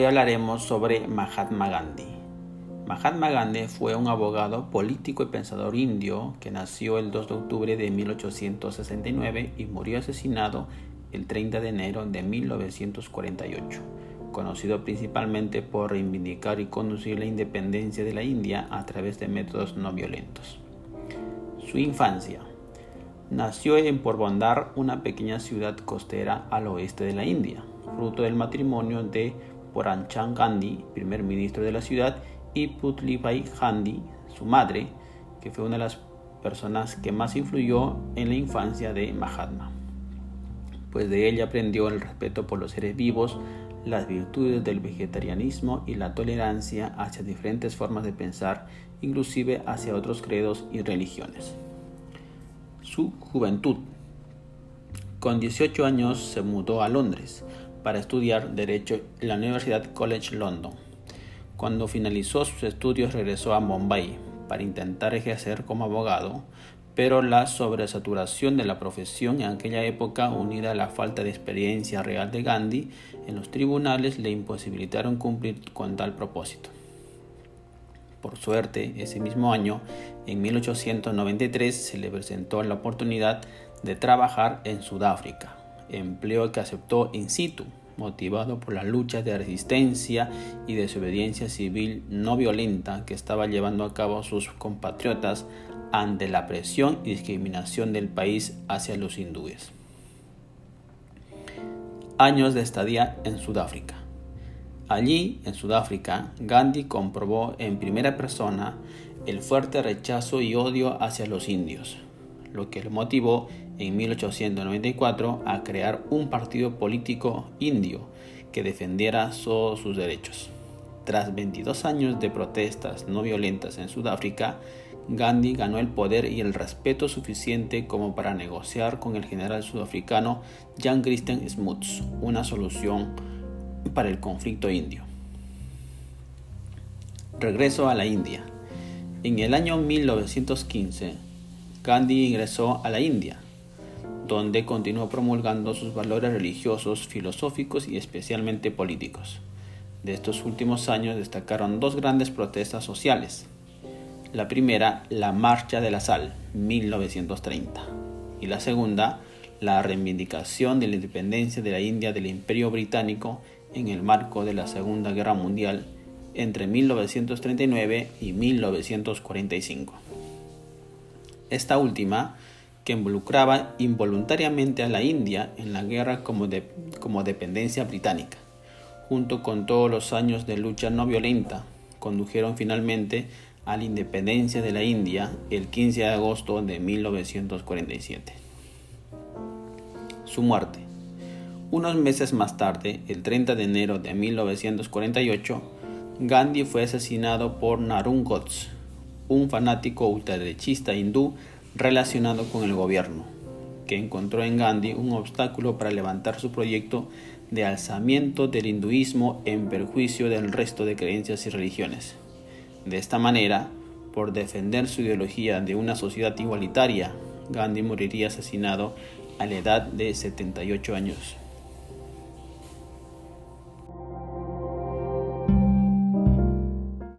Hoy hablaremos sobre Mahatma Gandhi. Mahatma Gandhi fue un abogado, político y pensador indio que nació el 2 de octubre de 1869 y murió asesinado el 30 de enero de 1948, conocido principalmente por reivindicar y conducir la independencia de la India a través de métodos no violentos. Su infancia. Nació en Porbandar, una pequeña ciudad costera al oeste de la India, fruto del matrimonio de Poranchan Gandhi, primer ministro de la ciudad, y Putlibai Gandhi, su madre, que fue una de las personas que más influyó en la infancia de Mahatma, pues de ella aprendió el respeto por los seres vivos, las virtudes del vegetarianismo y la tolerancia hacia diferentes formas de pensar, inclusive hacia otros credos y religiones. Su juventud. Con 18 años se mudó a Londres para estudiar Derecho en la Universidad College London. Cuando finalizó sus estudios regresó a Bombay para intentar ejercer como abogado, pero la sobresaturación de la profesión en aquella época, unida a la falta de experiencia real de Gandhi en los tribunales, le imposibilitaron cumplir con tal propósito. Por suerte, ese mismo año, en 1893, se le presentó la oportunidad de trabajar en Sudáfrica, empleo que aceptó in situ, motivado por las luchas de resistencia y desobediencia civil no violenta que estaba llevando a cabo sus compatriotas ante la presión y discriminación del país hacia los hindúes. Años de estadía en Sudáfrica. Allí, en Sudáfrica, Gandhi comprobó en primera persona el fuerte rechazo y odio hacia los indios, lo que le motivó en 1894 a crear un partido político indio que defendiera todos sus derechos. Tras 22 años de protestas no violentas en Sudáfrica, Gandhi ganó el poder y el respeto suficiente como para negociar con el general sudafricano Jan Christian Smuts una solución para el conflicto indio. Regreso a la India. En el año 1915, Gandhi ingresó a la India, donde continuó promulgando sus valores religiosos, filosóficos y especialmente políticos. De estos últimos años destacaron dos grandes protestas sociales. La primera, la Marcha de la Sal, 1930, y la segunda, la reivindicación de la independencia de la India del Imperio Británico en el marco de la Segunda Guerra Mundial entre 1939 y 1945. Esta última que involucraba involuntariamente a la India en la guerra como, dependencia británica, junto con todos los años de lucha no violenta, condujeron finalmente a la independencia de la India el 15 de agosto de 1947. Su muerte. Unos meses más tarde, el 30 de enero de 1948, Gandhi fue asesinado por Narun un fanático ultraderechista hindú relacionado con el gobierno, que encontró en Gandhi un obstáculo para levantar su proyecto de alzamiento del hinduismo en perjuicio del resto de creencias y religiones. De esta manera, por defender su ideología de una sociedad igualitaria, Gandhi moriría asesinado a la edad de 78 años.